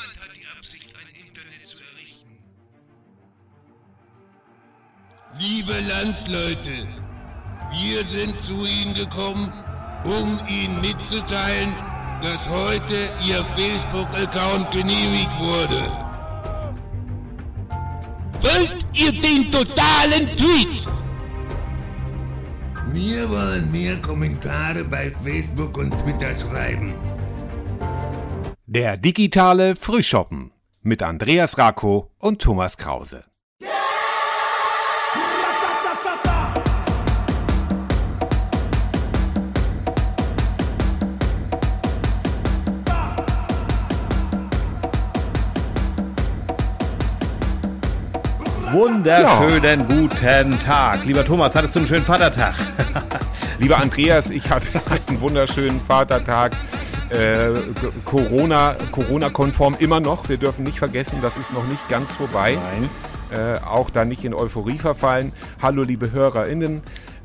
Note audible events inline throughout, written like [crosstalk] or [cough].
Niemand hat die Absicht, ein Internet zu errichten. Liebe Landsleute, wir sind zu Ihnen gekommen, um Ihnen mitzuteilen, dass heute Ihr Facebook-Account genehmigt wurde. Wollt ihr den totalen Tweet? Wir wollen mehr Kommentare bei Facebook und Twitter schreiben. Der digitale Frühschoppen mit Andreas Rako und Thomas Krause. Wunderschönen guten Tag. Lieber Thomas, hattest du einen schönen Vatertag? [laughs] [laughs] Lieber Andreas, ich hatte einen wunderschönen Vatertag. Äh, Corona, Corona-konform immer noch. Wir dürfen nicht vergessen, das ist noch nicht ganz vorbei. Nein. Äh, auch da nicht in Euphorie verfallen. Hallo, liebe HörerInnen.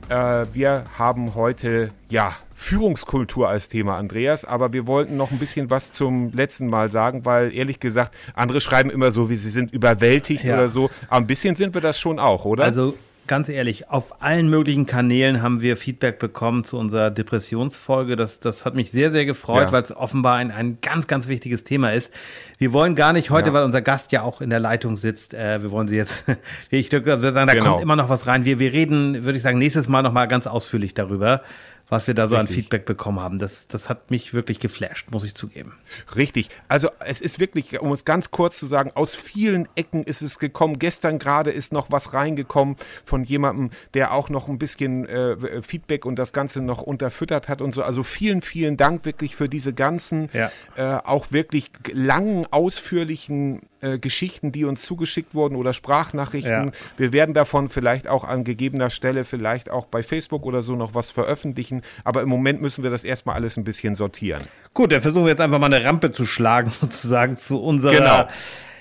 Äh, wir haben heute, ja, Führungskultur als Thema, Andreas, aber wir wollten noch ein bisschen was zum letzten Mal sagen, weil ehrlich gesagt, andere schreiben immer so, wie sie sind überwältigt Ja. oder so. Aber ein bisschen sind wir das schon auch, oder? Also ganz ehrlich, auf allen möglichen Kanälen haben wir Feedback bekommen zu unserer Depressionsfolge. Das, das hat mich sehr, sehr gefreut, Ja. weil es offenbar ein, ein ganz, ganz wichtiges Thema ist. Wir wollen gar nicht heute, Ja. weil unser Gast ja auch in der Leitung sitzt, äh, wir wollen sie jetzt, [laughs] ich würde sagen, da Genau. kommt immer noch was rein. Wir, wir reden, würde ich sagen, nächstes Mal nochmal ganz ausführlich darüber, was wir da so an Richtig. Feedback bekommen haben. Das, das hat mich wirklich geflasht, muss ich zugeben. Richtig. Also es ist wirklich, um es ganz kurz zu sagen, aus vielen Ecken ist es gekommen. Gestern gerade ist noch was reingekommen von jemandem, der auch noch ein bisschen äh, Feedback und das Ganze noch unterfüttert hat und so. Also vielen, vielen Dank wirklich für diese ganzen, Ja. äh, auch wirklich langen, ausführlichen äh, Geschichten, die uns zugeschickt wurden oder Sprachnachrichten. Ja. Wir werden davon vielleicht auch an gegebener Stelle vielleicht auch bei Facebook oder so noch was veröffentlichen. Aber im Moment müssen wir das erstmal alles ein bisschen sortieren. Gut, dann versuchen wir jetzt einfach mal eine Rampe zu schlagen, [laughs] sozusagen zu unserer, Genau.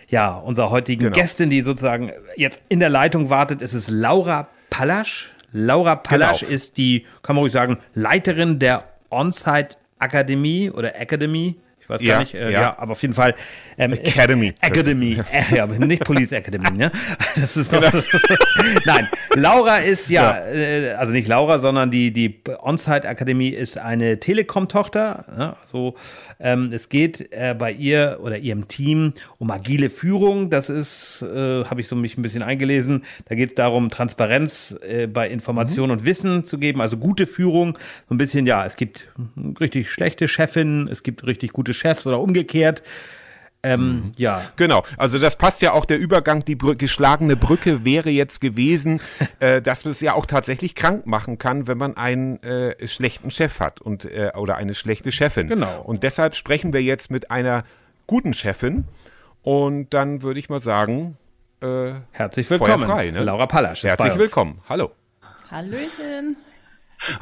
ja, unserer heutigen Genau. Gästin, die sozusagen jetzt in der Leitung wartet. Es ist Laura Pallasch. Laura Pallasch Genau. ist die, kann man ruhig sagen, Leiterin der On-Site Akademie oder Academy. Ich weiß Ja, gar nicht, äh, ja. ja. aber auf jeden Fall. Ähm, Academy. [laughs] Academy. [laughs] Äh, ja, nicht Police Academy, ne? [laughs] Das ist doch, Genau. Nein, Laura ist ja, Äh, also nicht Laura, sondern die, die On-Site Akademie ist eine Telekom-Tochter. Ja, so, ähm, es geht äh, bei ihr oder ihrem Team um agile Führung. Das ist, äh, habe ich so mich ein bisschen eingelesen. Da geht es darum, Transparenz äh, bei Information und Wissen zu geben, also gute Führung. So ein bisschen, ja, es gibt richtig schlechte Chefinnen, es gibt richtig gute Chefs oder umgekehrt. Ähm, Ja, Genau, also das passt ja auch der Übergang, die Brü geschlagene Brücke wäre jetzt gewesen, [laughs] äh, dass es ja auch tatsächlich krank machen kann, wenn man einen äh, schlechten Chef hat und äh, oder eine schlechte Chefin. Genau. Und deshalb sprechen wir jetzt mit einer guten Chefin und dann würde ich mal sagen, äh, herzlich willkommen. Frei, ne? Laura Pallasch. herzlich uns. willkommen. Hallo. Hallöchen.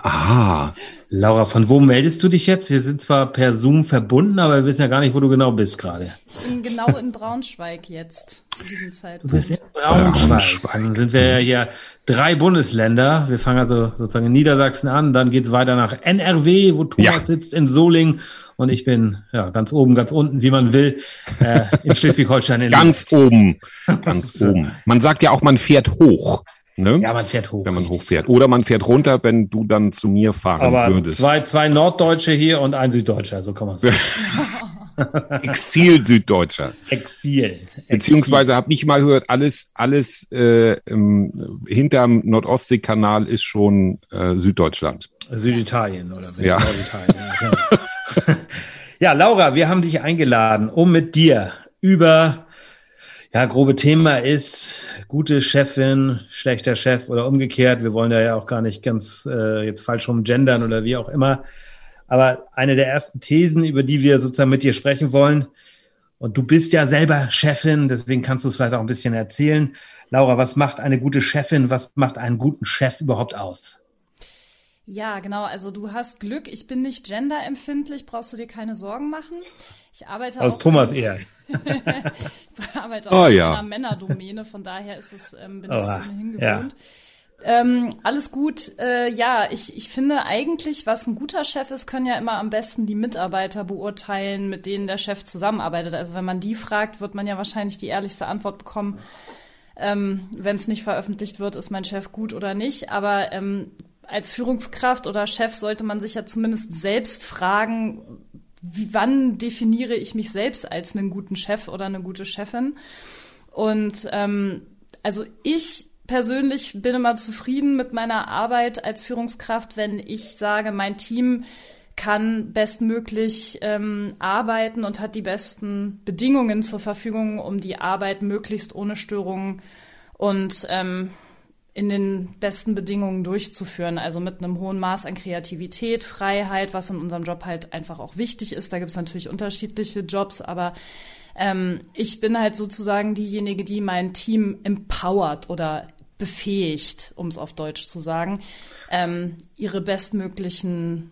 Ah, Laura, von wo meldest du dich jetzt? Wir sind zwar per Zoom verbunden, aber wir wissen ja gar nicht, wo du genau bist gerade. Ich bin genau in Braunschweig jetzt, zu diesem Du Zeitpunkt. bist in Braunschweig. Braunschweig. Dann sind wir ja hier drei Bundesländer. Wir fangen also sozusagen in Niedersachsen an, dann geht's weiter nach NRW, wo Thomas Ja. sitzt in Solingen und ich bin ja ganz oben, ganz unten, wie man will, äh, in [laughs] Schleswig-Holstein. in Ganz oben, [laughs] ganz oben. Man sagt ja auch, man fährt hoch, ne? Ja, man fährt hoch. wenn man richtig. hochfährt. Oder man fährt runter, wenn du dann zu mir fahren Aber würdest. zwei, zwei Norddeutsche hier und ein Süddeutscher, so kann man sagen. [laughs] [laughs] Exil-Süddeutscher. Exil. Beziehungsweise habe ich mal gehört, alles, alles äh, im, hinterm Nordostseekanal ist schon äh, Süddeutschland. Süditalien oder Ja. Norditalien. Ja, [laughs] ja, Laura, wir haben dich eingeladen, um mit dir über, ja, grobe Thema ist gute Chefin, schlechter Chef oder umgekehrt. Wir wollen da ja auch gar nicht ganz äh, jetzt falsch rum gendern oder wie auch immer. Aber eine der ersten Thesen, über die wir sozusagen mit dir sprechen wollen, und du bist ja selber Chefin, deswegen kannst du es vielleicht auch ein bisschen erzählen. Laura, was macht eine gute Chefin, was macht einen guten Chef überhaupt aus? Ja, genau. Also du hast Glück. Ich bin nicht genderempfindlich. Brauchst du dir keine Sorgen machen. Ich arbeite Aus auch, Thomas eher. Ich arbeite Oh, auch ja. in einer Männerdomäne. Von daher ist es, ähm, bin ich Oha, ohnehin ja. gewohnt. Ähm, alles gut. Äh, ja, ich, ich finde eigentlich, was ein guter Chef ist, können ja immer am besten die Mitarbeiter beurteilen, mit denen der Chef zusammenarbeitet. Also wenn man die fragt, wird man ja wahrscheinlich die ehrlichste Antwort bekommen. Ähm, wenn es nicht veröffentlicht wird, ist mein Chef gut oder nicht. Aber ähm, als Führungskraft oder Chef sollte man sich ja zumindest selbst fragen, wie, wann definiere ich mich selbst als einen guten Chef oder eine gute Chefin? Und ähm, also ich persönlich bin immer zufrieden mit meiner Arbeit als Führungskraft, wenn ich sage, mein Team kann bestmöglich ähm, arbeiten und hat die besten Bedingungen zur Verfügung, um die Arbeit möglichst ohne Störungen und ähm, in den besten Bedingungen durchzuführen. Also mit einem hohen Maß an Kreativität, Freiheit, was in unserem Job halt einfach auch wichtig ist. Da gibt es natürlich unterschiedliche Jobs, aber ähm, ich bin halt sozusagen diejenige, die mein Team empowert oder befähigt, um es auf Deutsch zu sagen, ähm, ihre bestmöglichen,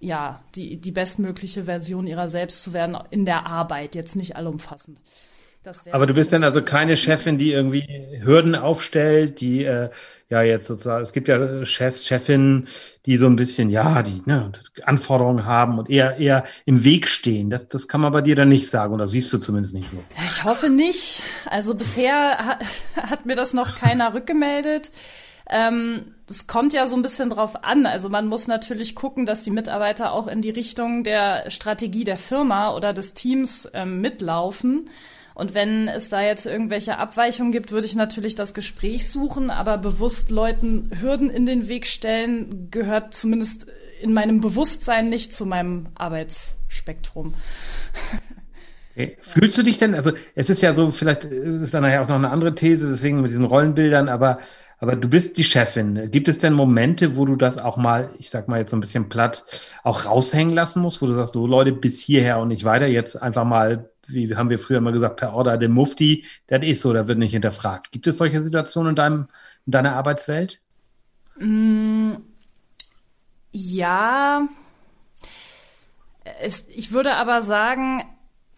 ja, die, die bestmögliche Version ihrer selbst zu werden in der Arbeit, jetzt nicht allumfassend. Aber du bist dann also keine Chefin, die irgendwie Hürden aufstellt, die äh, ja jetzt sozusagen, es gibt ja Chefs, Chefinnen, die so ein bisschen, ja, die ne, Anforderungen haben und eher eher im Weg stehen. Das, das kann man bei dir dann nicht sagen oder siehst du zumindest nicht so. Ich hoffe nicht. Also bisher hat, hat mir das noch keiner [laughs] rückgemeldet. Ähm, das kommt ja so ein bisschen drauf an. Also man muss natürlich gucken, dass die Mitarbeiter auch in die Richtung der Strategie der Firma oder des Teams ähm, mitlaufen. Und wenn es da jetzt irgendwelche Abweichungen gibt, würde ich natürlich das Gespräch suchen, aber bewusst Leuten Hürden in den Weg stellen, gehört zumindest in meinem Bewusstsein nicht zu meinem Arbeitsspektrum. Okay. Fühlst du dich denn, also es ist ja so, vielleicht ist da nachher auch noch eine andere These, deswegen mit diesen Rollenbildern, aber, aber du bist die Chefin. Gibt es denn Momente, wo du das auch mal, ich sag mal jetzt so ein bisschen platt, auch raushängen lassen musst, wo du sagst, so Leute, bis hierher und nicht weiter, jetzt einfach mal wie haben wir früher mal gesagt, per Order dem Mufti, das ist so, da wird nicht hinterfragt. Gibt es solche Situationen in, deinem, in deiner Arbeitswelt? Mm, ja. Es, ich würde aber sagen,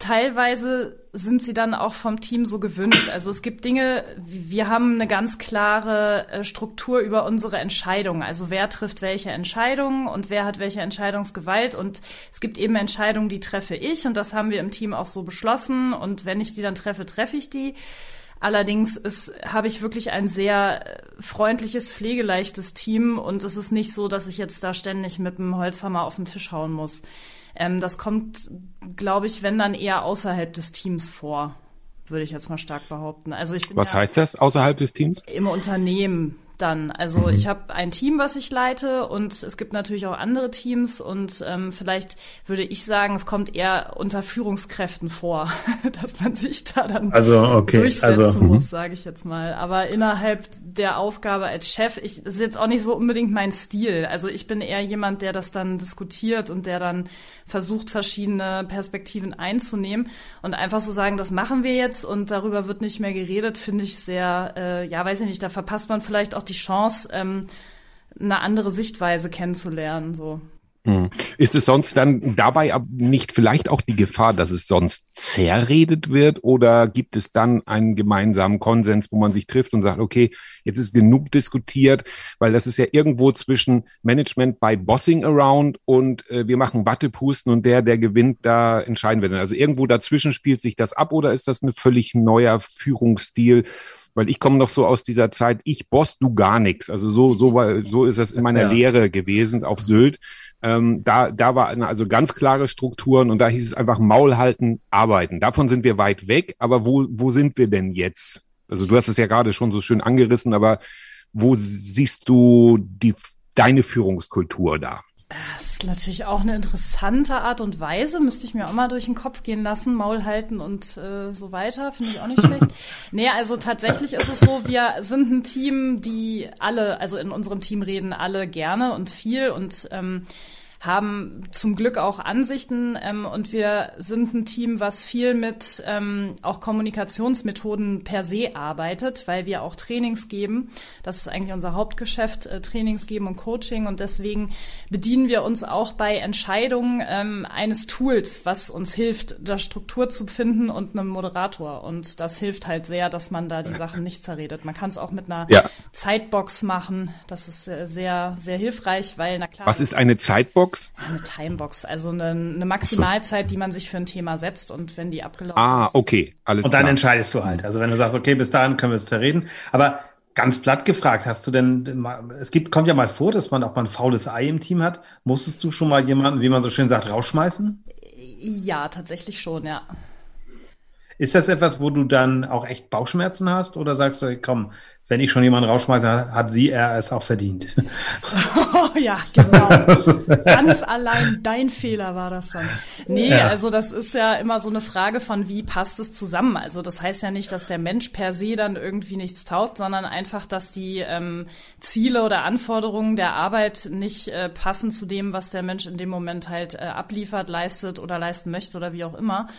teilweise sind sie dann auch vom Team so gewünscht. Also es gibt Dinge, wir haben eine ganz klare äh, Struktur über unsere Entscheidungen. Also wer trifft welche Entscheidungen und wer hat welche Entscheidungsgewalt. Und es gibt eben Entscheidungen, die treffe ich und das haben wir im Team auch so beschlossen. Und wenn ich die dann treffe, treffe ich die. Allerdings ist, habe ich wirklich ein sehr äh, freundliches, pflegeleichtes Team und es ist nicht so, dass ich jetzt da ständig mit dem Holzhammer auf den Tisch hauen muss. Ähm, das kommt, glaube ich, wenn dann eher außerhalb des Teams vor, würde ich jetzt mal stark behaupten. Also ich bin Was ja heißt das außerhalb des Teams? Im Unternehmen dann. Also mhm. ich habe ein Team, was ich leite und es gibt natürlich auch andere Teams und ähm, vielleicht würde ich sagen, es kommt eher unter Führungskräften vor, [laughs] dass man sich da dann also, okay. durchsetzen also, muss, sage ich jetzt mal. Aber innerhalb der Aufgabe als Chef, ich, das ist jetzt auch nicht so unbedingt mein Stil. Also ich bin eher jemand, der das dann diskutiert und der dann versucht, verschiedene Perspektiven einzunehmen und einfach so sagen, das machen wir jetzt und darüber wird nicht mehr geredet, finde ich sehr, äh, ja, weiß ich nicht, da verpasst man vielleicht auch die Chance, ähm, eine andere Sichtweise kennenzulernen, so. Hm. Ist es sonst dann dabei nicht vielleicht auch die Gefahr, dass es sonst zerredet wird oder gibt es dann einen gemeinsamen Konsens, wo man sich trifft und sagt, okay, jetzt ist genug diskutiert, weil das ist ja irgendwo zwischen Management bei Bossing Around und äh, wir machen Wattepusten und der, der gewinnt, da entscheiden wir dann. Also irgendwo dazwischen spielt sich das ab oder ist das ein völlig neuer Führungsstil? Weil ich komme noch so aus dieser Zeit, ich boss, du gar nichts. Also so, so, war, so ist das in meiner ja. Lehre gewesen auf Sylt. Ähm, da, da war also ganz klare Strukturen und da hieß es einfach Maul halten, arbeiten. Davon sind wir weit weg, aber wo, wo sind wir denn jetzt? Also du hast es ja gerade schon so schön angerissen, aber wo siehst du die, deine Führungskultur da? Das ist natürlich auch eine interessante Art und Weise. Müsste ich mir auch mal durch den Kopf gehen lassen, Maul halten und äh, so weiter. Finde ich auch nicht schlecht. [laughs] Nee, also tatsächlich ist es so, wir sind ein Team, die alle, also in unserem Team reden alle gerne und viel und ähm, haben zum Glück auch Ansichten ähm, und wir sind ein Team, was viel mit ähm, auch Kommunikationsmethoden per se arbeitet, weil wir auch Trainings geben. Das ist eigentlich unser Hauptgeschäft, äh, Trainings geben und Coaching und deswegen bedienen wir uns auch bei Entscheidungen ähm, eines Tools, was uns hilft, da Struktur zu finden und einem Moderator und das hilft halt sehr, dass man da die Sachen nicht zerredet. Man kann es auch mit einer ja. Zeitbox machen. Das ist äh, sehr, sehr hilfreich, weil na klar. Was ist eine Zeitbox? Timebox? Eine Timebox, also eine, eine Maximalzeit, die man sich für ein Thema setzt und wenn die abgelaufen ah, ist. Ah, okay, alles Und dann klar. entscheidest du halt. Also wenn du sagst, okay, bis dahin können wir es zerreden. Aber ganz platt gefragt, hast du denn, es gibt, kommt ja mal vor, dass man auch mal ein faules Ei im Team hat. Musstest du schon mal jemanden, wie man so schön sagt, rausschmeißen? Ja, tatsächlich schon, ja. Ist das etwas, wo du dann auch echt Bauchschmerzen hast oder sagst du, komm, wenn ich schon jemanden rausschmeiße, hat sie er es auch verdient. Oh, [laughs] ja, genau. Ganz [laughs] allein dein Fehler war das dann. Nee, ja. also das ist ja immer so eine Frage von, wie passt es zusammen? Also das heißt ja nicht, dass der Mensch per se dann irgendwie nichts taugt, sondern einfach, dass die ähm, Ziele oder Anforderungen der Arbeit nicht äh, passen zu dem, was der Mensch in dem Moment halt äh, abliefert, leistet oder leisten möchte oder wie auch immer.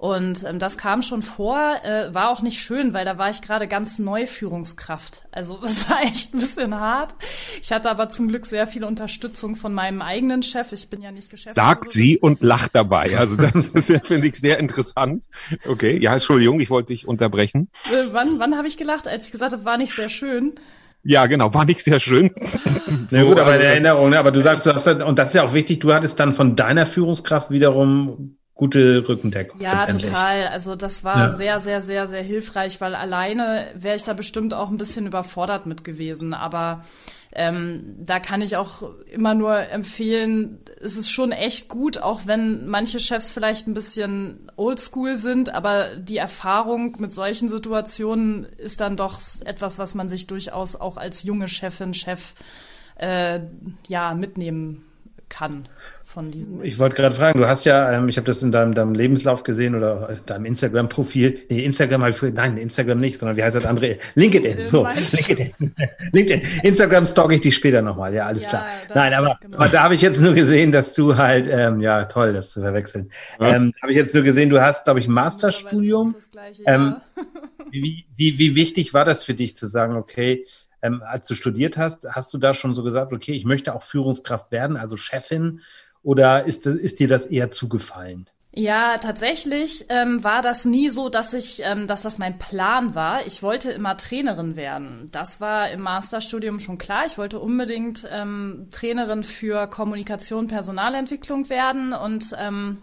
Und ähm, das kam schon vor, äh, war auch nicht schön, weil da war ich gerade ganz neu Führungskraft. Also [laughs] es war echt ein bisschen hart. Ich hatte aber zum Glück sehr viel Unterstützung von meinem eigenen Chef. Ich bin ja nicht Geschäftsführer. Sagt sie und lacht dabei. Also das ist ja, finde ich, sehr interessant. Okay, ja, Entschuldigung, ich wollte dich unterbrechen. Äh, wann wann habe ich gelacht, als ich gesagt habe, war nicht sehr schön? Ja, genau, war nicht sehr schön. so, ja, gut, aber also Erinnerung, ne? aber du sagst, du hast, und das ist ja auch wichtig, du hattest dann von deiner Führungskraft wiederum gute Rückendeckung. Ja, total. Also das war ja. sehr, sehr, sehr, sehr hilfreich, weil alleine wäre ich da bestimmt auch ein bisschen überfordert mit gewesen. Aber ähm, da kann ich auch immer nur empfehlen, es ist schon echt gut, auch wenn manche Chefs vielleicht ein bisschen oldschool sind, aber die Erfahrung mit solchen Situationen ist dann doch etwas, was man sich durchaus auch als junge Chefin, Chef äh, ja mitnehmen kann von diesen. Ich wollte gerade fragen, du hast ja, ähm, ich habe das in deinem, deinem, Lebenslauf gesehen oder deinem Instagram-Profil. Nee, Instagram habe ich nein, Instagram nicht, sondern wie heißt das andere? LinkedIn. So, LinkedIn. [laughs] LinkedIn. Instagram stalk ich dich später nochmal, ja, alles ja, klar. Nein, aber, genau. aber da habe ich jetzt nur gesehen, dass du halt, ähm, ja, toll, das zu verwechseln. Ja. Ähm, habe ich jetzt nur gesehen, du hast, glaube ich, ein Masterstudium. Gleiche, ähm, [laughs] wie, wie, wie wichtig war das für dich zu sagen, okay, ähm, als du studiert hast, hast du da schon so gesagt, okay, ich möchte auch Führungskraft werden, also Chefin oder ist, ist dir das eher zugefallen? Ja, tatsächlich ähm, war das nie so, dass ich, ähm, dass das mein Plan war. Ich wollte immer Trainerin werden. Das war im Masterstudium schon klar. Ich wollte unbedingt ähm, Trainerin für Kommunikation, Personalentwicklung werden und ähm,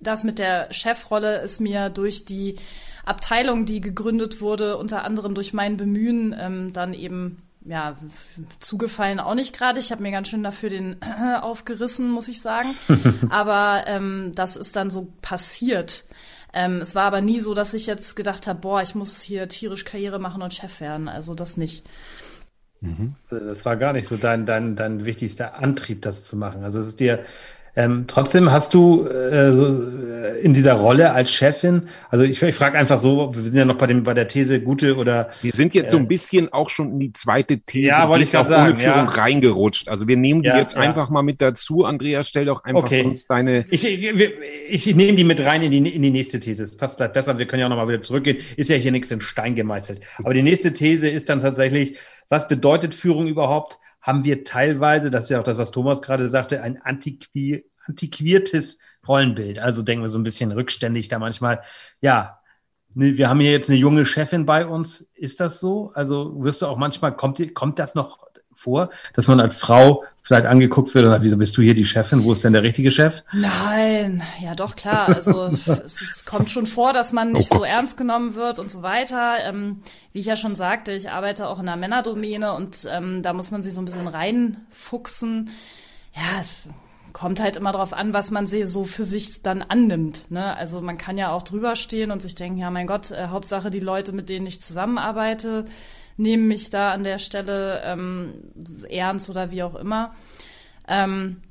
das mit der Chefrolle ist mir durch die Abteilung, die gegründet wurde, unter anderem durch mein Bemühen, ähm, dann eben ja, zugefallen auch nicht gerade. Ich habe mir ganz schön dafür den [clears throat] aufgerissen, muss ich sagen. [laughs] aber ähm, das ist dann so passiert. Ähm, es war aber nie so, dass ich jetzt gedacht habe, boah, ich muss hier tierisch Karriere machen und Chef werden. Also das nicht. Mhm. Das war gar nicht so dein, dein, dein wichtigster Antrieb, das zu machen. Also es ist dir ähm, trotzdem hast du äh, so, äh, in dieser Rolle als Chefin, also ich, ich frage einfach so, wir sind ja noch bei, dem, bei der These gute oder. Wir sind jetzt äh, so ein bisschen auch schon in die zweite These, ja, wollte ich gerade sagen, ohne Führung ja. reingerutscht. Also wir nehmen die ja, jetzt ja. einfach mal mit dazu. Andreas, stell doch einfach okay. sonst deine. Ich, ich, ich, ich nehme die mit rein in die, in die nächste These. Es passt vielleicht besser, wir können ja auch nochmal wieder zurückgehen. Ist ja hier nichts in Stein gemeißelt. Aber die nächste These ist dann tatsächlich, was bedeutet Führung überhaupt? Haben wir teilweise, das ist ja auch das, was Thomas gerade sagte, ein antiqui antiquiertes Rollenbild. Also denken wir so ein bisschen rückständig da manchmal. Ja, ne, wir haben hier jetzt eine junge Chefin bei uns. Ist das so? Also wirst du auch manchmal, kommt, kommt das noch vor, dass man als Frau vielleicht angeguckt wird und sagt, wieso bist du hier die Chefin? Wo ist denn der richtige Chef? Nein, ja doch klar. Also [laughs] es, kommt schon vor, dass man nicht oh so ernst genommen wird und so weiter. Ähm, wie ich ja schon sagte, ich arbeite auch in der Männerdomäne und ähm, da muss man sich so ein bisschen reinfuchsen. Ja, kommt halt immer darauf an, was man so für sich dann annimmt. Ne? Also man kann ja auch drüber stehen und sich denken, ja mein Gott, äh, Hauptsache die Leute, mit denen ich zusammenarbeite, nehmen mich da an der Stelle ähm, ernst oder wie auch immer. Ähm,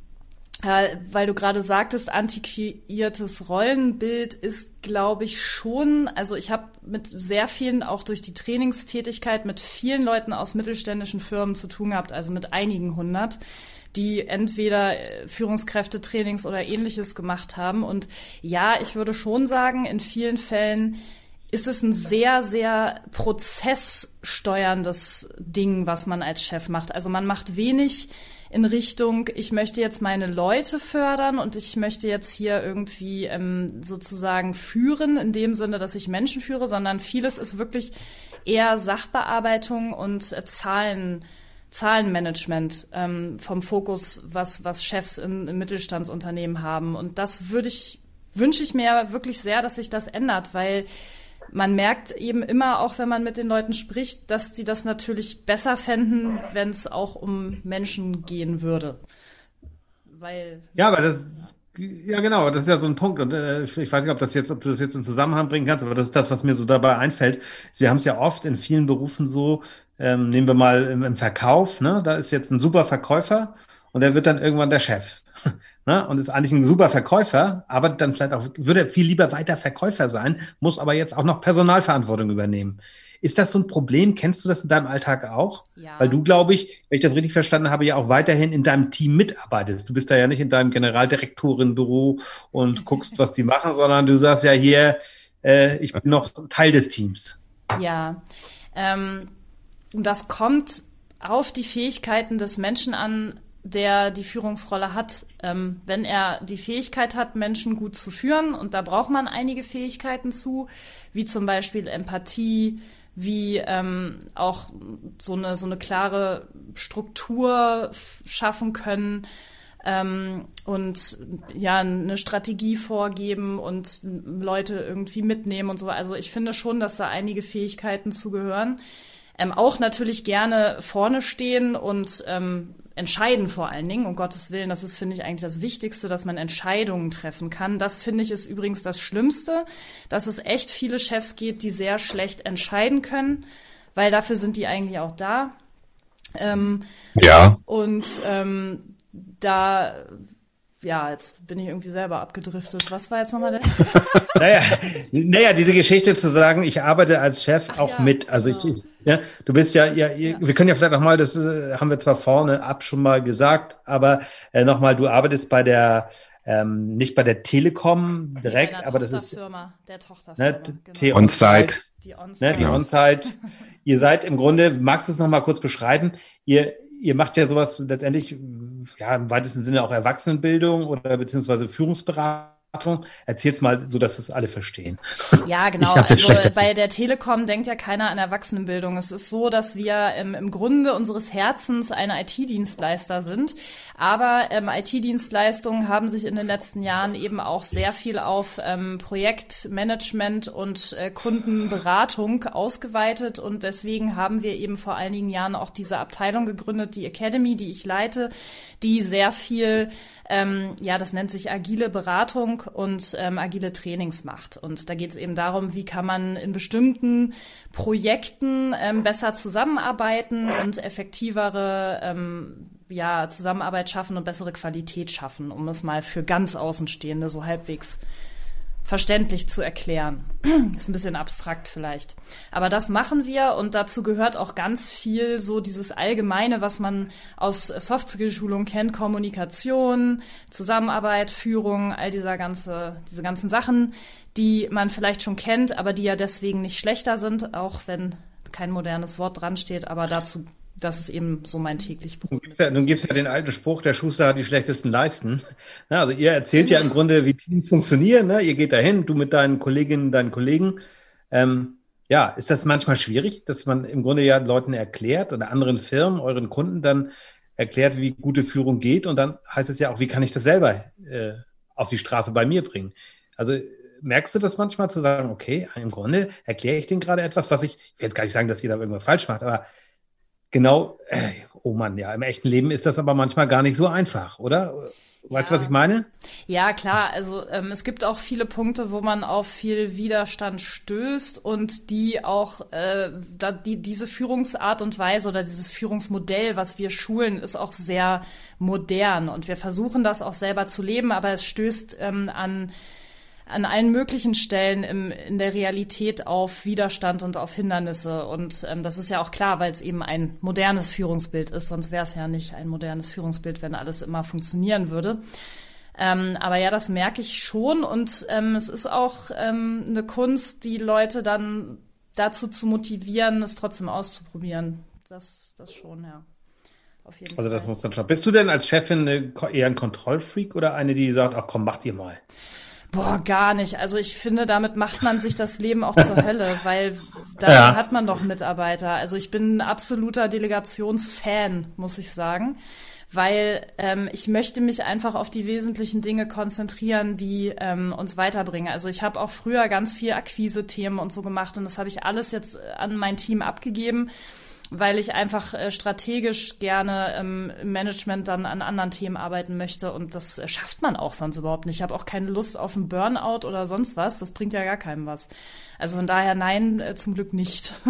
äh, weil du gerade sagtest, antiquiertes Rollenbild ist, glaube ich, schon. Also ich habe mit sehr vielen, auch durch die Trainingstätigkeit, mit vielen Leuten aus mittelständischen Firmen zu tun gehabt, also mit einigen hundert, die entweder äh, Führungskräftetrainings oder ähnliches gemacht haben. Und ja, ich würde schon sagen, in vielen Fällen ist es ein sehr, sehr prozesssteuerndes Ding, was man als Chef macht. Also man macht wenig in Richtung, ich möchte jetzt meine Leute fördern und ich möchte jetzt hier irgendwie ähm, sozusagen führen, in dem Sinne, dass ich Menschen führe, sondern vieles ist wirklich eher Sachbearbeitung und äh, Zahlen. Zahlenmanagement ähm, vom Fokus, was, was Chefs in, in Mittelstandsunternehmen haben. Und das würde ich, wünsche ich mir wirklich sehr, dass sich das ändert, weil man merkt eben immer, auch wenn man mit den Leuten spricht, dass die das natürlich besser fänden, wenn es auch um Menschen gehen würde. Weil ja, aber das ja genau, das ist ja so ein Punkt und äh, ich weiß nicht, ob das jetzt, ob du das jetzt in Zusammenhang bringen kannst, aber das ist das, was mir so dabei einfällt. Wir haben es ja oft in vielen Berufen so. Ähm, nehmen wir mal im, im Verkauf, ne? Da ist jetzt ein super Verkäufer und der wird dann irgendwann der Chef ne, und ist eigentlich ein super Verkäufer, arbeitet dann vielleicht auch, würde viel lieber weiter Verkäufer sein, muss aber jetzt auch noch Personalverantwortung übernehmen. Ist das so ein Problem? Kennst du das in deinem Alltag auch? Ja. Weil du, glaube ich, wenn ich das richtig verstanden habe, ja auch weiterhin in deinem Team mitarbeitest. Du bist da ja nicht in deinem Generaldirektorenbüro und [laughs] guckst, was die machen, sondern du sagst ja hier, äh, ich bin noch Teil des Teams. Ja, ähm, das kommt auf die Fähigkeiten des Menschen an, der die Führungsrolle hat. Ähm, wenn er die Fähigkeit hat, Menschen gut zu führen, und da braucht man einige Fähigkeiten zu, wie zum Beispiel Empathie, wie ähm, auch so eine, so eine klare Struktur schaffen können ähm, und ja, eine Strategie vorgeben und Leute irgendwie mitnehmen und so. Also ich finde schon, dass da einige Fähigkeiten zugehören. Ähm, auch natürlich gerne vorne stehen und ähm, entscheiden vor allen Dingen, um Gottes Willen, das ist, finde ich, eigentlich das Wichtigste, dass man Entscheidungen treffen kann. Das finde ich ist übrigens das Schlimmste, dass es echt viele Chefs geht, die sehr schlecht entscheiden können, weil dafür sind die eigentlich auch da. Ähm, ja. Und ähm, da ja, jetzt bin ich irgendwie selber abgedriftet. Was war jetzt nochmal der? [laughs] naja, naja, diese Geschichte zu sagen, ich arbeite als Chef Ach, auch ja, mit. Also genau. ich, ich, ja, du bist ja, ja, ja, wir können ja vielleicht nochmal, das äh, haben wir zwar vorne ab schon mal gesagt, aber äh, nochmal, du arbeitest bei der, ähm, nicht bei der Telekom direkt, aber das ist der Tochterfirma, ne, genau. On-Site. Die On-Site. Ne, die On-Site. ihr seid im Grunde, magst du es nochmal kurz beschreiben? Ihr, ihr macht ja sowas letztendlich, ja, im weitesten Sinne auch Erwachsenenbildung oder beziehungsweise Führungsberatung. Erzähl's mal, so dass es alle verstehen. Ja, genau. Also bei der Telekom denkt ja keiner an Erwachsenenbildung. Es ist so, dass wir im, im Grunde unseres Herzens eine IT-Dienstleister sind. Aber ähm, IT-Dienstleistungen haben sich in den letzten Jahren eben auch sehr viel auf ähm, Projektmanagement und äh, Kundenberatung ausgeweitet. Und deswegen haben wir eben vor einigen Jahren auch diese Abteilung gegründet, die Academy, die ich leite, die sehr viel ähm, ja, das nennt sich agile Beratung und ähm, agile Trainings macht. Und da geht es eben darum, wie kann man in bestimmten Projekten ähm, besser zusammenarbeiten und effektivere ähm, ja, Zusammenarbeit schaffen und bessere Qualität schaffen, um es mal für ganz Außenstehende so halbwegs verständlich zu erklären. [clears throat] Ist ein bisschen abstrakt vielleicht. Aber das machen wir und dazu gehört auch ganz viel so dieses Allgemeine, was man aus Soft-Skill-Schulung kennt, Kommunikation, Zusammenarbeit, Führung, all dieser ganze, diese ganzen Sachen, die man vielleicht schon kennt, aber die ja deswegen nicht schlechter sind, auch wenn kein modernes Wort dran steht, aber dazu das ist eben so mein täglich Brot. Nun gibt es ja, ja, den alten Spruch, der Schuster hat die schlechtesten Leisten. Ja, also ihr erzählt ja im Grunde, wie Teams funktionieren. Ne? Ihr geht dahin, du mit deinen Kolleginnen, deinen Kollegen. Ähm, ja, ist das manchmal schwierig, dass man im Grunde ja Leuten erklärt oder anderen Firmen, euren Kunden dann erklärt, wie gute Führung geht und dann heißt es ja auch, wie kann ich das selber äh, auf die Straße bei mir bringen? Also merkst du das manchmal zu sagen, okay, im Grunde erkläre ich denen gerade etwas, was ich, ich will jetzt gar nicht sagen, dass jeder irgendwas falsch macht, aber Genau, äh, oh Mann, ja, im echten Leben ist das aber manchmal gar nicht so einfach, oder? Weißt ja. du, was ich meine? Ja, klar. Also ähm, es gibt auch viele Punkte, wo man auf viel Widerstand stößt und die auch, äh, da, die, diese Führungsart und Weise oder dieses Führungsmodell, was wir schulen, ist auch sehr modern und wir versuchen das auch selber zu leben, aber es stößt ähm, an an allen möglichen Stellen im, in der Realität auf Widerstand und auf Hindernisse. Und ähm, das ist ja auch klar, weil es eben ein modernes Führungsbild ist. Sonst wäre es ja nicht ein modernes Führungsbild, wenn alles immer funktionieren würde. Ähm, aber ja, das merke ich schon. Und ähm, es ist auch ähm, eine Kunst, die Leute dann dazu zu motivieren, es trotzdem auszuprobieren. Das, das schon, ja. Auf jeden also das muss dann schon. Bist du denn als Chefin eher ein Kontrollfreak oder eine, die sagt, ach komm, macht ihr mal? Boah, gar nicht. Also ich finde, damit macht man sich das Leben auch zur [laughs] Hölle, weil da ja. hat man doch Mitarbeiter. Also ich bin ein absoluter Delegationsfan, muss ich sagen, weil ähm, ich möchte mich einfach auf die wesentlichen Dinge konzentrieren, die ähm, uns weiterbringen. Also ich habe auch früher ganz viel Akquise-Themen und so gemacht und das habe ich alles jetzt an mein Team abgegeben weil ich einfach äh, strategisch gerne ähm, im Management dann an anderen Themen arbeiten möchte und das äh, schafft man auch sonst überhaupt nicht. Ich habe auch keine Lust auf einen Burnout oder sonst was. Das bringt ja gar keinem was. Also von daher nein, äh, zum Glück nicht. [laughs]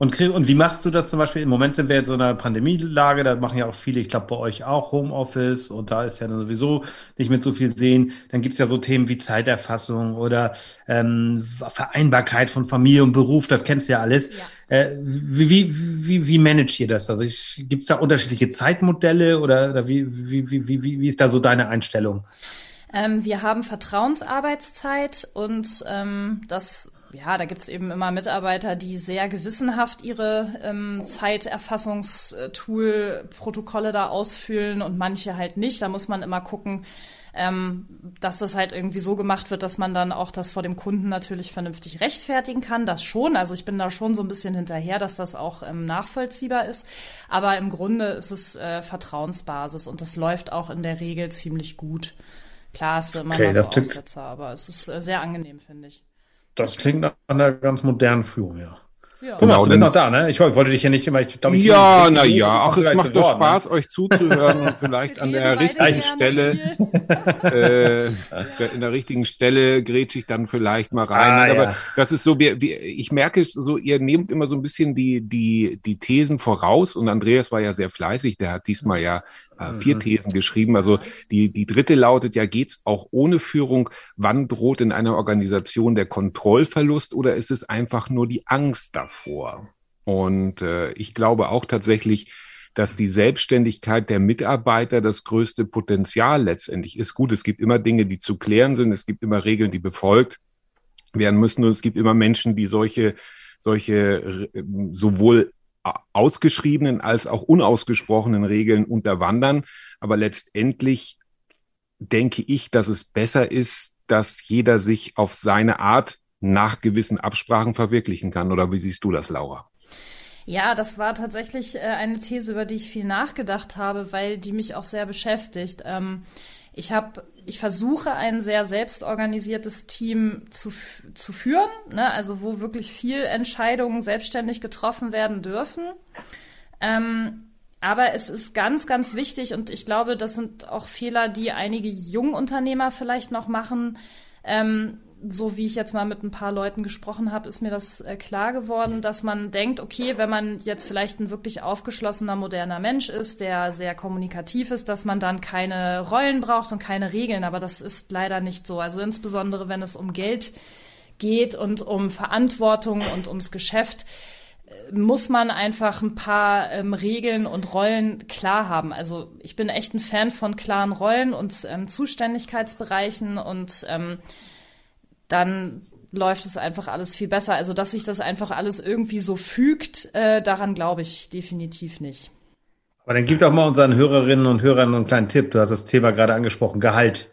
Und, und wie machst du das zum Beispiel? Im Moment sind wir in so einer Pandemielage, da machen ja auch viele, ich glaube bei euch auch Homeoffice und da ist ja sowieso nicht mit so viel sehen. Dann gibt's ja so Themen wie Zeiterfassung oder ähm, Vereinbarkeit von Familie und Beruf, das kennst du ja alles. Ja. Äh, wie, wie, wie, managt ihr das? Also gibt's da unterschiedliche Zeitmodelle oder, oder wie, wie, wie, wie, wie ist da so deine Einstellung? Ähm, wir haben Vertrauensarbeitszeit und ähm, das ja, da gibt's eben immer Mitarbeiter, die sehr gewissenhaft ihre ähm, Zeiterfassungstool-Protokolle da ausfüllen und manche halt nicht. Da muss man immer gucken, ähm, dass das halt irgendwie so gemacht wird, dass man dann auch das vor dem Kunden natürlich vernünftig rechtfertigen kann. Das schon. Also ich bin da schon so ein bisschen hinterher, dass das auch ähm, nachvollziehbar ist. Aber im Grunde ist es äh, Vertrauensbasis und das läuft auch in der Regel ziemlich gut. Klar, ist immer okay, so Aussetzer, aber es ist äh, sehr angenehm, finde ich. Das klingt nach einer ganz modernen Führung, ja. Ja. Guck mal, genau, du bist noch da, ne? Ich wollte dich ja nicht immer. Ich, glaub, ich ja, na ja, ach, es macht doch Spaß, ne? euch zuzuhören und vielleicht an der richtigen Stelle, äh, in der richtigen Stelle grätsche ich dann vielleicht mal rein. Ah, Aber ja. das ist so, wir, wir, ich merke so, ihr nehmt immer so ein bisschen die, die, die Thesen voraus und Andreas war ja sehr fleißig, der hat diesmal ja äh, vier mhm. Thesen geschrieben. Also die, die dritte lautet ja, geht's auch ohne Führung? Wann droht in einer Organisation der Kontrollverlust oder ist es einfach nur die Angst davor? Und äh, ich glaube auch tatsächlich, dass die Selbstständigkeit der Mitarbeiter das größte Potenzial letztendlich ist. Gut, es gibt immer Dinge, die zu klären sind, es gibt immer Regeln, die befolgt werden müssen und es gibt immer Menschen, die solche solche äh, sowohl ausgeschriebenen als auch unausgesprochenen Regeln unterwandern. Aber letztendlich denke ich, dass es besser ist, dass jeder sich auf seine Art nach gewissen Absprachen verwirklichen kann. Oder wie siehst du das, Laura? Ja, das war tatsächlich äh, eine These, über die ich viel nachgedacht habe, weil die mich auch sehr beschäftigt. Ähm, ich habe, ich versuche ein sehr selbstorganisiertes Team zu, zu führen, ne? also wo wirklich viel Entscheidungen selbstständig getroffen werden dürfen. Ähm, aber es ist ganz, ganz wichtig und ich glaube, das sind auch Fehler, die einige Jungunternehmer vielleicht noch machen. Ähm, so wie ich jetzt mal mit ein paar Leuten gesprochen habe, ist mir das äh, klar geworden, dass man denkt, okay, wenn man jetzt vielleicht ein wirklich aufgeschlossener, moderner Mensch ist, der sehr kommunikativ ist, dass man dann keine Rollen braucht und keine Regeln. Aber das ist leider nicht so. Also insbesondere, wenn es um Geld geht und um Verantwortung und ums Geschäft, äh, muss man einfach ein paar ähm, Regeln und Rollen klar haben. Also ich bin echt ein Fan von klaren Rollen und ähm, Zuständigkeitsbereichen und ähm, dann läuft es einfach alles viel besser. Also, dass sich das einfach alles irgendwie so fügt, äh, daran glaube ich definitiv nicht. Aber dann gib doch mal unseren Hörerinnen und Hörern einen kleinen Tipp. Du hast das Thema gerade angesprochen, Gehalt.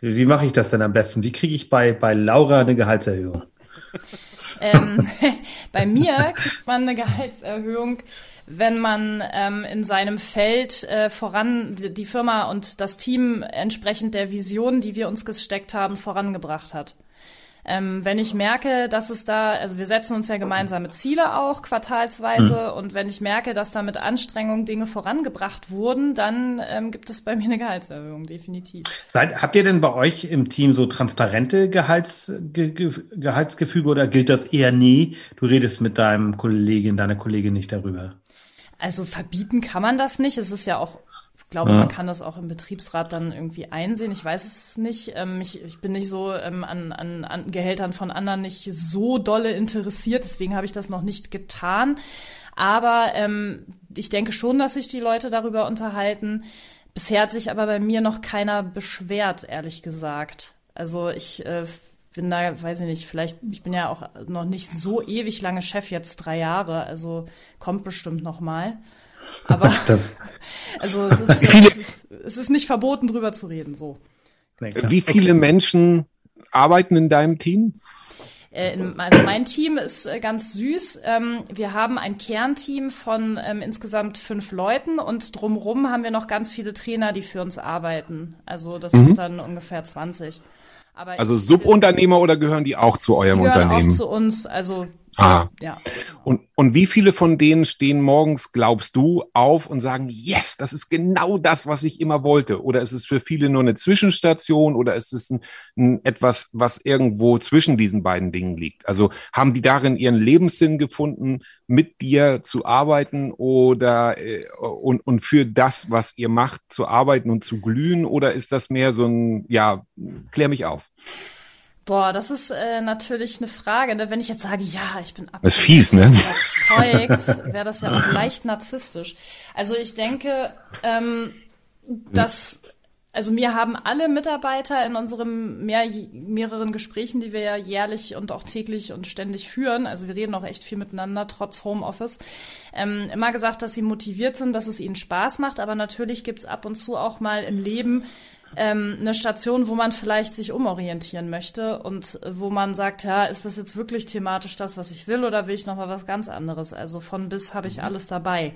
Wie, wie mache ich das denn am besten? Wie kriege ich bei, bei Laura eine Gehaltserhöhung? ähm, [laughs] bei mir kriegt man eine Gehaltserhöhung, wenn man ähm, in seinem Feld äh, voran die Firma und das Team entsprechend der Vision, die wir uns gesteckt haben, vorangebracht hat. Ähm, wenn ich merke, dass es da, also wir setzen uns ja gemeinsame Ziele auch quartalsweise mhm. und wenn ich merke, dass da mit Anstrengung Dinge vorangebracht wurden, dann ähm, gibt es bei mir eine Gehaltserhöhung, definitiv. Habt ihr denn bei euch im Team so transparente Gehalts, Ge Ge Gehaltsgefüge oder gilt das eher nie? Du redest mit deinem Kollegin, deiner Kollegin nicht darüber. Also verbieten kann man das nicht. Es ist ja auch Ich glaube, ja. man kann das auch im Betriebsrat dann irgendwie einsehen. Ich weiß es nicht. Ähm, ich, ich bin nicht so ähm, an, an, an Gehältern von anderen nicht so dolle interessiert. Deswegen habe ich das noch nicht getan. Aber ähm, ich denke schon, dass sich die Leute darüber unterhalten. Bisher hat sich aber bei mir noch keiner beschwert, ehrlich gesagt. Also ich äh, bin da, weiß ich nicht, vielleicht, ich bin ja auch noch nicht so ewig lange Chef, jetzt drei Jahre, also kommt bestimmt noch mal. Aber das. [laughs] also es ist, es, ist, es ist nicht verboten, drüber zu reden. So. Wie viele Menschen arbeiten in deinem Team? Äh, also mein Team ist äh, ganz süß. Ähm, wir haben ein Kernteam von ähm, insgesamt fünf Leuten und drumherum haben wir noch ganz viele Trainer, die für uns arbeiten. Also das mhm. sind dann ungefähr 20. Aber also Subunternehmer oder gehören die auch zu eurem die Unternehmen? Auch zu uns. Also Ah. Ja. Und, und wie viele von denen stehen morgens, glaubst du, auf und sagen, yes, das ist genau das, was ich immer wollte? Oder ist es für viele nur eine Zwischenstation oder ist es ein, ein etwas, was irgendwo zwischen diesen beiden Dingen liegt? Also haben die darin ihren Lebenssinn gefunden, mit dir zu arbeiten oder äh, und, und für das, was ihr macht, zu arbeiten und zu glühen? Oder ist das mehr so ein, ja, klär mich auf? Boah, das ist äh, natürlich eine Frage. Ne? Wenn ich jetzt sage, ja, ich bin absolut das ist fies, ne? überzeugt, [laughs] wäre das ja auch leicht narzisstisch. Also ich denke, ähm, dass also mir haben alle Mitarbeiter in unseren mehr, mehreren Gesprächen, die wir ja jährlich und auch täglich und ständig führen, also wir reden auch echt viel miteinander, trotz Homeoffice, ähm, immer gesagt, dass sie motiviert sind, dass es ihnen Spaß macht, aber natürlich gibt's ab und zu auch mal im Leben ähm, eine Station, wo man vielleicht sich umorientieren möchte und wo man sagt, ja, ist das jetzt wirklich thematisch das, was ich will, oder will ich noch mal was ganz anderes? Also von bis habe ich mhm. alles dabei.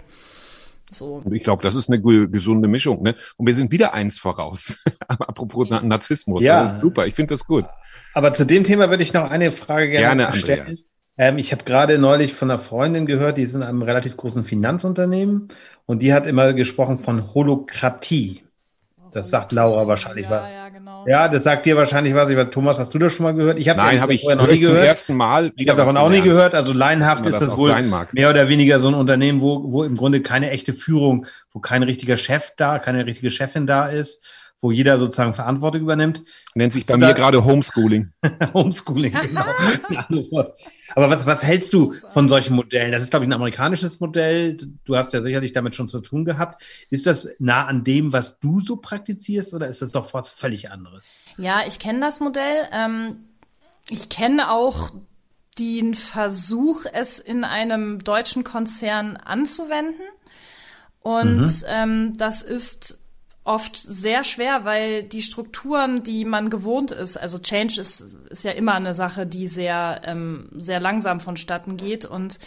So. Ich glaube, das ist eine gesunde Mischung. Ne? Und wir sind wieder eins voraus. [laughs] Apropos Narzissmus. Ja. Das ist super. Ich finde das gut. Aber zu dem Thema würde ich noch eine Frage gerne, gerne stellen. Ähm, ich habe gerade neulich von einer Freundin gehört, die ist in einem relativ großen Finanzunternehmen und die hat immer gesprochen von Holokratie. Das sagt Laura wahrscheinlich was. Ja, genau. ja, das sagt dir wahrscheinlich was. Ich weiß, Thomas, hast du das schon mal gehört? Ich hab Nein, habe ich noch nie gehört. Zum ersten Mal. Ich habe davon auch nie gehört. Also laienhaft ist das, das wohl mehr oder weniger so ein Unternehmen, wo, wo im Grunde keine echte Führung, wo kein richtiger Chef da, keine richtige Chefin da ist, wo jeder sozusagen Verantwortung übernimmt. Nennt sich bei mir gerade Homeschooling. [laughs] Homeschooling, genau. [laughs] Aber was, was hältst du von solchen Modellen? Das ist, glaube ich, ein amerikanisches Modell. Du hast ja sicherlich damit schon zu tun gehabt. Ist das nah an dem, was du so praktizierst, oder ist das doch was völlig anderes? Ja, ich kenne das Modell. Ähm, ich kenne auch den Versuch, es in einem deutschen Konzern anzuwenden. Und mhm. ähm, das ist oft sehr schwer, weil die Strukturen, die man gewohnt ist, also Change ist, ist ja immer eine Sache, die sehr, ähm, sehr langsam vonstatten geht und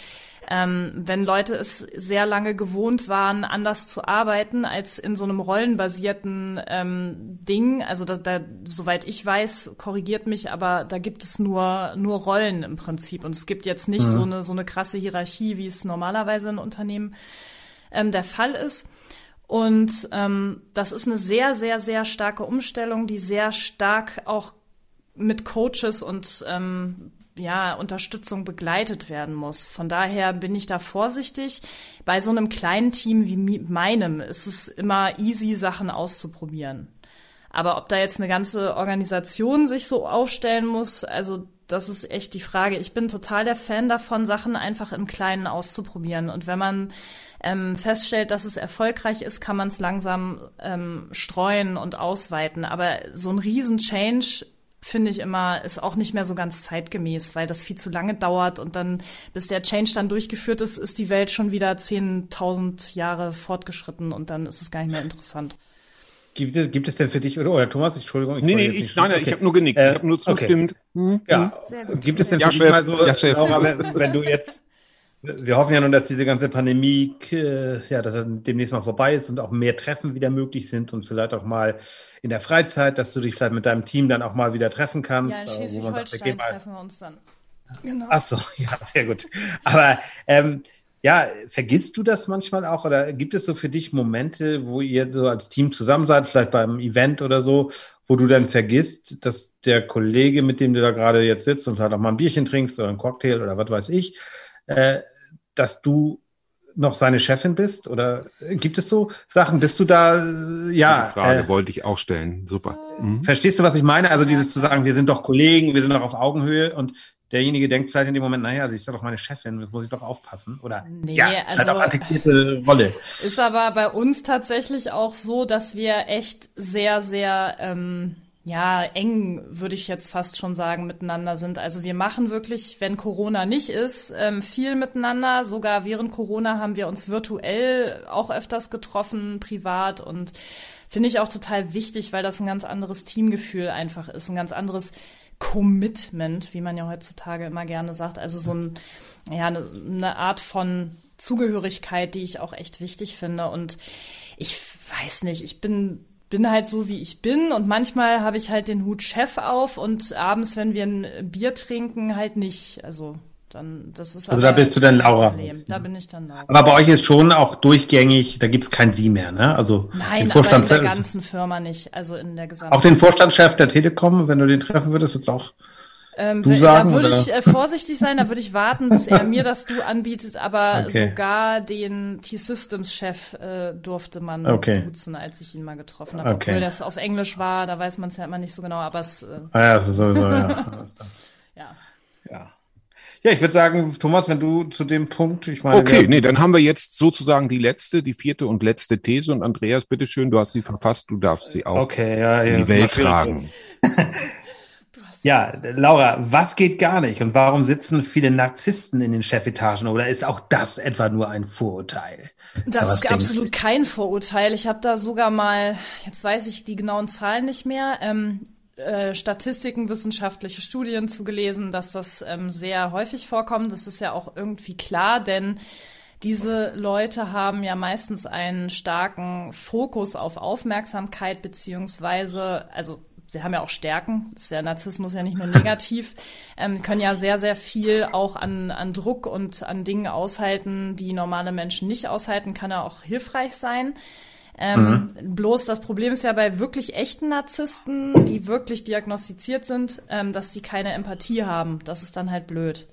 ähm, wenn Leute es sehr lange gewohnt waren, anders zu arbeiten als in so einem rollenbasierten ähm, Ding, also da, da, soweit ich weiß, korrigiert mich, aber da gibt es nur nur Rollen im Prinzip und es gibt jetzt nicht mhm. so eine so eine krasse Hierarchie, wie es normalerweise in Unternehmen ähm, der Fall ist. Und ähm, das ist eine sehr, sehr, sehr starke Umstellung, die sehr stark auch mit Coaches und ähm, ja, Unterstützung begleitet werden muss. Von daher bin ich da vorsichtig. Bei so einem kleinen Team wie meinem ist es immer easy, Sachen auszuprobieren. Aber ob da jetzt eine ganze Organisation sich so aufstellen muss, also das ist echt die Frage. Ich bin total der Fan davon, Sachen einfach im Kleinen auszuprobieren. Und wenn man ähm, feststellt, dass es erfolgreich ist, kann man es langsam ähm, streuen und ausweiten. Aber so ein Riesen-Change finde ich immer, ist auch nicht mehr so ganz zeitgemäß, weil das viel zu lange dauert und dann, bis der Change dann durchgeführt ist, ist die Welt schon wieder 10.000 Jahre fortgeschritten und dann ist es gar nicht mehr interessant. Gibt es, gibt es denn für dich, oder, oder Thomas, Entschuldigung? Ich nee, nee, ich, nein, nein, okay. ich habe nur genickt, äh, ich habe nur zustimmt. Okay. Hm, ja, hm. gibt es denn für ja, dich Chef. mal so, ja, Laura, wenn, wenn du jetzt wir hoffen ja nun, dass diese ganze Pandemie, äh, ja, dass er demnächst mal vorbei ist und auch mehr Treffen wieder möglich sind und vielleicht auch mal in der Freizeit, dass du dich vielleicht mit deinem Team dann auch mal wieder treffen kannst. Ja, in äh, Schleswig-Holstein treffen wir uns dann. Genau. Ach so, [laughs] ja, sehr gut. Aber ähm, ja, vergisst du das manchmal auch oder gibt es so für dich Momente, wo ihr so als Team zusammen seid, vielleicht beim Event oder so, wo du dann vergisst, dass der Kollege, mit dem du da gerade jetzt sitzt und halt auch mal ein Bierchen trinkst oder ein Cocktail oder was weiß ich, äh, dass du noch seine Chefin bist? Oder gibt es so Sachen? Bist du da, äh, ja. Die Frage äh, wollte ich auch stellen. Super. Mhm. Verstehst du, was ich meine? Also dieses zu sagen, wir sind doch Kollegen, wir sind doch auf Augenhöhe und derjenige denkt vielleicht in dem Moment, naja, sie ist doch meine Chefin, das muss ich doch aufpassen. Oder Nee, ja, ist halt also- auch artikulierte Rolle. Ist aber bei uns tatsächlich auch so, dass wir echt sehr, sehr, ähm, ja, eng, würde ich jetzt fast schon sagen, miteinander sind. Also wir machen wirklich, wenn Corona nicht ist, ähm, viel miteinander. Sogar während Corona haben wir uns virtuell auch öfters getroffen, privat und finde ich auch total wichtig, weil das ein ganz anderes Teamgefühl einfach ist, ein ganz anderes Commitment, wie man ja heutzutage immer gerne sagt. Also so ein, ja, eine, eine Art von Zugehörigkeit, die ich auch echt wichtig finde. Und ich weiß nicht, ich bin bin halt so, wie ich bin und manchmal habe ich halt den Hut Chef auf und abends, wenn wir ein Bier trinken, halt nicht. Also dann, das ist Also da bist du dann Laura. Problem. Da bin ich dann Laura. Aber bei euch ist schon auch durchgängig, da gibt's kein Sie mehr, ne? Also Nein, den aber in Vorstands der ganzen Firma nicht. Also in der gesamten auch den Vorstandschef der Telekom, wenn du den treffen würdest, du auch Ähm, Du sagen, da würde ich äh, vorsichtig sein, da würde ich warten, bis er mir das Du anbietet, aber Okay. sogar den T-Systems-Chef äh, durfte man Okay. duzen, als ich ihn mal getroffen habe. Okay. Obwohl das auf Englisch war, da weiß man es ja immer nicht so genau, aber es, äh, Ah ja, das ist sowieso, ja. [laughs] ja. ja. Ja, ich würde sagen, Thomas, wenn du zu dem Punkt, ich meine, Okay, nee, dann haben wir jetzt sozusagen die letzte, die vierte und letzte These. Und Andreas, bitteschön, du hast sie verfasst, du darfst sie auch okay, ja, ja, in die Welt tragen. [laughs] Ja, Laura, was geht gar nicht und warum sitzen viele Narzissten in den Chefetagen oder ist auch das etwa nur ein Vorurteil? Das ist absolut kein Vorurteil. Ich habe da sogar mal, jetzt weiß ich die genauen Zahlen nicht mehr, ähm, äh, Statistiken, wissenschaftliche Studien zugelesen, dass das ähm, sehr häufig vorkommt. Das ist ja auch irgendwie klar, denn diese Leute haben ja meistens einen starken Fokus auf Aufmerksamkeit beziehungsweise, also sie haben ja auch Stärken, ist der Narzissmus ja nicht nur negativ, [laughs] ähm, können ja sehr, sehr viel auch an, an Druck und an Dingen aushalten, die normale Menschen nicht aushalten, kann er auch hilfreich sein. Ähm, Bloß das Problem ist ja bei wirklich echten Narzissten, die wirklich diagnostiziert sind, ähm, dass die keine Empathie haben. Das ist dann halt blöd.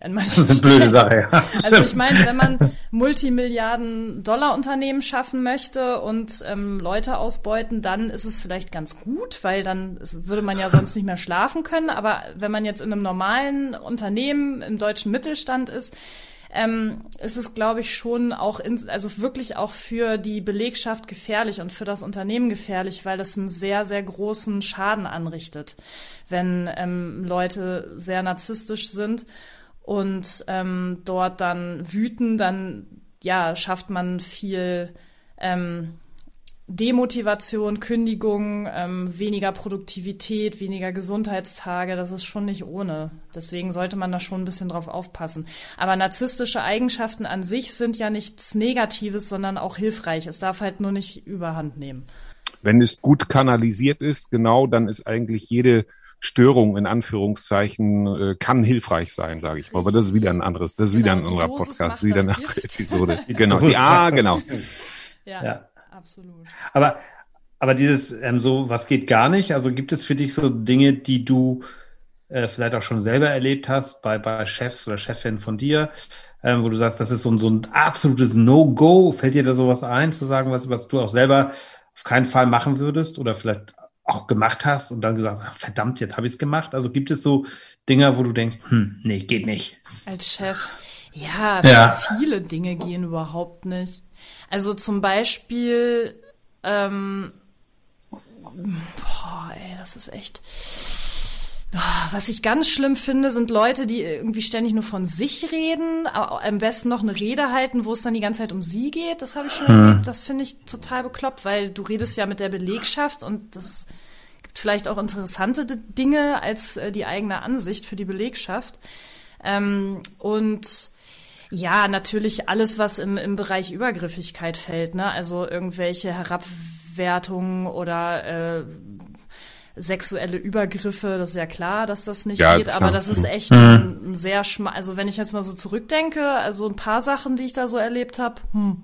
Das ist eine blöde Sache, ja. also ich meine, wenn man Multimilliarden-Dollar-Unternehmen schaffen möchte und ähm, Leute ausbeuten, dann ist es vielleicht ganz gut, weil dann ist, würde man ja sonst nicht mehr schlafen können. Aber wenn man jetzt in einem normalen Unternehmen im deutschen Mittelstand ist, ähm, ist es, glaube ich, schon auch, in, also wirklich auch für die Belegschaft gefährlich und für das Unternehmen gefährlich, weil das einen sehr, sehr großen Schaden anrichtet, wenn ähm, Leute sehr narzisstisch sind und ähm, dort dann wüten, dann ja schafft man viel ähm, Demotivation, Kündigung, ähm, weniger Produktivität, weniger Gesundheitstage. Das ist schon nicht ohne. Deswegen sollte man da schon ein bisschen drauf aufpassen. Aber narzisstische Eigenschaften an sich sind ja nichts Negatives, sondern auch hilfreich. Es darf halt nur nicht Überhand nehmen. Wenn es gut kanalisiert ist, genau, dann ist eigentlich jede Störung in Anführungszeichen äh, kann hilfreich sein, sage ich mal. Aber das ist wieder ein anderes, das ist wieder ein Genau, anderer Dosis Podcast, wieder eine andere. Episode. [laughs] genau. Ja, genau. Ja, Ja. absolut. Aber, aber dieses ähm, so, was geht gar nicht? Also gibt es für dich so Dinge, die du äh, vielleicht auch schon selber erlebt hast bei, bei Chefs oder Chefin von dir, ähm, wo du sagst, das ist so ein, so ein absolutes No-Go. Fällt dir da sowas ein, zu sagen, was, was du auch selber auf keinen Fall machen würdest oder vielleicht auch gemacht hast und dann gesagt, ach, verdammt, jetzt habe ich es gemacht. Also gibt es so Dinge, wo du denkst, hm, nee, geht nicht. Als Chef. Ja, Ja. viele Dinge gehen überhaupt nicht. Also zum Beispiel, ähm, boah, ey, das ist echt. Ah, Was ich ganz schlimm finde, sind Leute, die irgendwie ständig nur von sich reden, aber am besten noch eine Rede halten, wo es dann die ganze Zeit um sie geht. Das habe ich schon erlebt. Das finde ich total bekloppt, weil du redest ja mit der Belegschaft und das gibt vielleicht auch interessante Dinge als äh, die eigene Ansicht für die Belegschaft. Ähm, und ja, natürlich alles, was im, im Bereich Übergriffigkeit fällt, ne? Also irgendwelche Herabwertungen oder äh, sexuelle Übergriffe, das ist ja klar, dass das nicht Ja, geht, klar. aber das ist echt ein, ein sehr schma also wenn ich jetzt mal so zurückdenke, also ein paar Sachen, die ich da so erlebt habe, hm,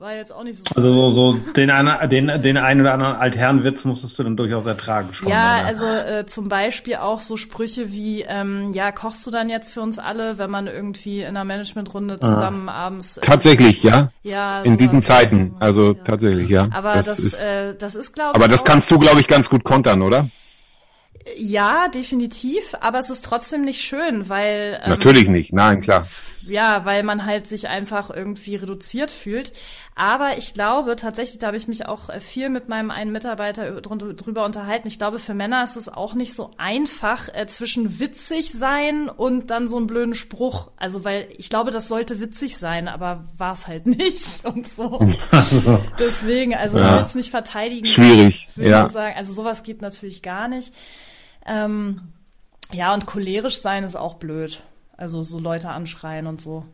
war jetzt auch nicht so. Also so, so den, einen, den, den einen oder anderen Altherrenwitz musstest du dann durchaus ertragen. Schon, ja, oder? also äh, zum Beispiel auch so Sprüche wie, ähm, ja, kochst du dann jetzt für uns alle, wenn man irgendwie in einer Managementrunde zusammen abends. Äh, Tatsächlich, ja. Ja, In diesen. Zeiten. Also Ja. tatsächlich, ja. Aber das, ist, äh, das ist, glaube aber ich. das auch- kannst du, glaube ich, ganz gut kontern, oder? Ja, definitiv. Aber es ist trotzdem nicht schön, weil. Ähm, Natürlich nicht. Nein, klar. Ja, weil man halt sich einfach irgendwie reduziert fühlt. Aber ich glaube tatsächlich, da habe ich mich auch äh, viel mit meinem einen Mitarbeiter drüber unterhalten. Ich glaube, für Männer ist es auch nicht so einfach äh, zwischen witzig sein und dann so einen blöden Spruch. Also, weil ich glaube, das sollte witzig sein, aber war es halt [laughs] nicht und so. [laughs] Deswegen, also ich Ja. will es nicht verteidigen. Schwierig, Ich will ja. sagen, also sowas geht natürlich gar nicht. Ähm, ja, und cholerisch sein ist auch blöd. Also so Leute anschreien und so.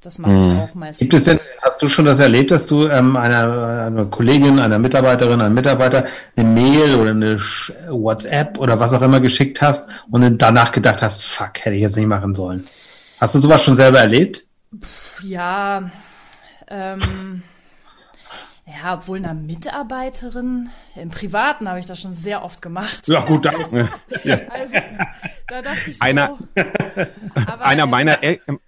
Das mache Mhm. ich auch meistens. Gibt es denn, hast du schon das erlebt, dass du ähm, einer, einer Kollegin, einer Mitarbeiterin, einem Mitarbeiter eine Mail oder eine Sch- WhatsApp oder was auch immer geschickt hast und danach gedacht hast, fuck, hätte ich jetzt nicht machen sollen? Hast du sowas schon selber erlebt? Ja, ähm, ja, obwohl einer Mitarbeiterin, im Privaten habe ich das schon sehr oft gemacht. Ja, gut, dann. [laughs] Also, da dachte ich so, Einer- aber, [laughs] Einer meiner,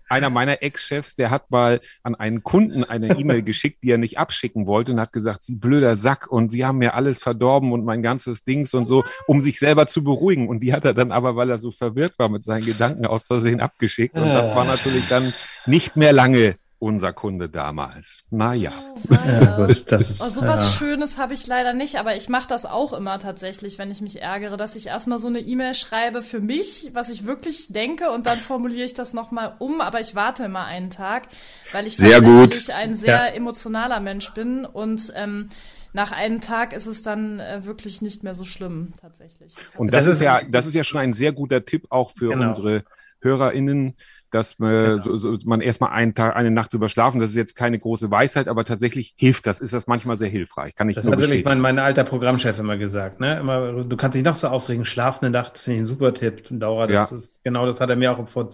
einer meiner Ex-Chefs, der hat mal an einen Kunden eine E-Mail geschickt, die er nicht abschicken wollte und hat gesagt, Sie blöder Sack und Sie haben mir alles verdorben und mein ganzes Dings und so, um sich selber zu beruhigen. Und die hat er dann aber, weil er so verwirrt war mit seinen Gedanken, aus Versehen abgeschickt. Und das war natürlich dann nicht mehr lange unser Kunde damals. Naja. [laughs] Ja, gut, das ist, Oh, sowas ja. Schönes habe ich leider nicht, aber ich mache das auch immer tatsächlich, wenn ich mich ärgere, dass ich erstmal so eine E-Mail schreibe für mich, was ich wirklich denke, und dann formuliere ich das nochmal um, aber ich warte immer einen Tag, weil ich Sehr gut. ein sehr Ja. emotionaler Mensch bin und ähm, nach einem Tag ist es dann äh, wirklich nicht mehr so schlimm, tatsächlich. Das Und das, ist- ja, das ist ja schon ein sehr guter Tipp auch für Genau. unsere HörerInnen, dass man, so, so, man erstmal einen Tag, eine Nacht drüber schlafen. Das ist jetzt keine große Weisheit, aber tatsächlich hilft das. Ist das manchmal sehr hilfreich. Kann ich Das nur hat natürlich bestätigen. mein, mein alter Programmchef immer gesagt. Ne? Immer, du kannst dich noch so aufregen, schlaf eine Nacht, finde ich ein super Tipp. Laura, das Ja. ist genau das hat er mir auch vor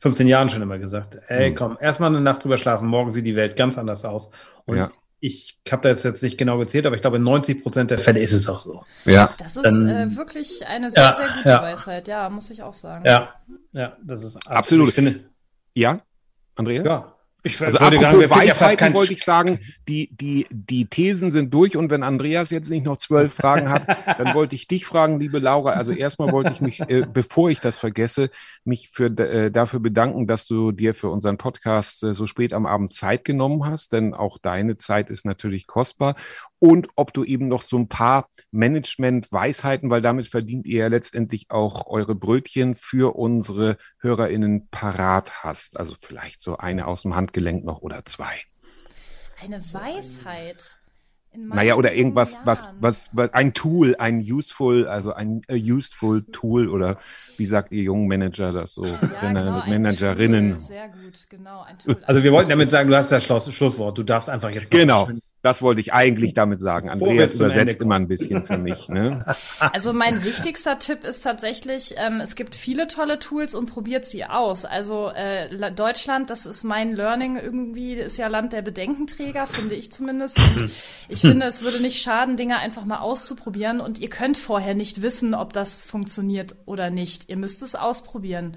15 Jahren schon immer gesagt. Ey, Mhm. komm, erstmal eine Nacht drüber schlafen, morgen sieht die Welt ganz anders aus. Und Ja. Ich habe das jetzt nicht genau gezählt, aber ich glaube, in 90 Prozent der Fälle ist es auch so. Ja. Das ist Dann- äh, wirklich eine sehr, Ja, sehr gute ja. Weisheit, ja, muss ich auch sagen. Ja, ja, das ist Absolut. Ich finde, Ja, Andreas? ja. Ich Also apropos sagen, ja Weisheiten wollte ich sagen, die, die, die Thesen sind durch und wenn Andreas jetzt nicht noch zwölf Fragen hat, dann [laughs] wollte ich dich fragen, liebe Laura. Also erstmal wollte ich mich, äh, bevor ich das vergesse, mich für, äh, dafür bedanken, dass du dir für unseren Podcast äh, so spät am Abend Zeit genommen hast, denn auch deine Zeit ist natürlich kostbar. Und ob du eben noch so ein paar Management-Weisheiten, weil damit verdient ihr ja letztendlich auch eure Brötchen für unsere HörerInnen parat hast. Also vielleicht so eine aus dem Handgelenk noch oder zwei. Eine Weisheit. Naja, oder irgendwas, was, was, was, ein Tool, ein useful, also ein useful Tool oder wie sagt ihr jungen Manager das so? Ja, Trainer- genau, Managerinnen. Tool, Sehr gut, genau. Ein Tool. Also wir wollten damit sagen, du hast das Schluss, Schlusswort. Du darfst einfach jetzt Genau, das wollte ich eigentlich damit sagen. Andreas übersetzt immer ein bisschen für mich. Ne? [laughs] Also mein wichtigster Tipp ist tatsächlich, ähm, es gibt viele tolle Tools und probiert sie aus. Also äh, La- Deutschland, das ist mein Learning irgendwie, ist ja Land der Bedenkenträger, finde ich zumindest. Und ich [laughs] finde, es würde nicht schaden, Dinge einfach mal auszuprobieren. Und ihr könnt vorher nicht wissen, ob das funktioniert oder nicht. Ihr müsst es ausprobieren.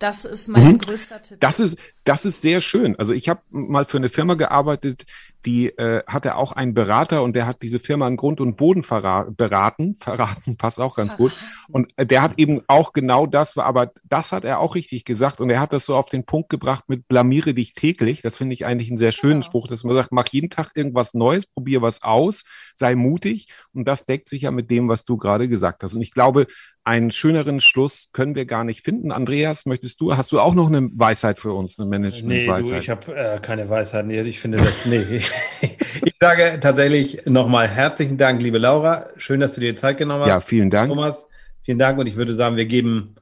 Das ist mein größter Tipp. Das ist, das ist sehr schön. Also ich habe mal für eine Firma gearbeitet, die äh, hatte auch einen Berater und der hat diese Firma an Grund und Boden verra beraten. [laughs] Verraten passt auch ganz gut. Und der hat eben auch genau das, aber das hat er auch richtig gesagt und er hat das so auf den Punkt gebracht mit blamiere dich täglich. Das finde ich eigentlich einen sehr schönen Genau. Spruch, dass man sagt, mach jeden Tag irgendwas Neues, probier was aus, sei mutig und das deckt sich ja mit dem, was du gerade gesagt hast. Und ich glaube, einen schöneren Schluss können wir gar nicht finden. Andreas, möchtest du, hast du auch noch eine Weisheit für uns, eine Nee, du, Management-Weisheit? ich habe äh, keine Weisheit. Nee, ich finde das, nee. [laughs] ich sage tatsächlich nochmal herzlichen Dank, liebe Laura. Schön, dass du dir Zeit genommen hast. ja, vielen Dank. Thomas, vielen Dank. Und ich würde sagen, wir geben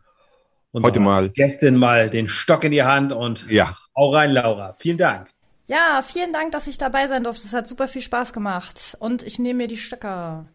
Heute mal. Gästin mal den Stock in die Hand und Ja, hau rein, Laura. Vielen Dank. Ja, vielen Dank, dass ich dabei sein durfte. Es hat super viel Spaß gemacht. Und ich nehme mir die Stöcker.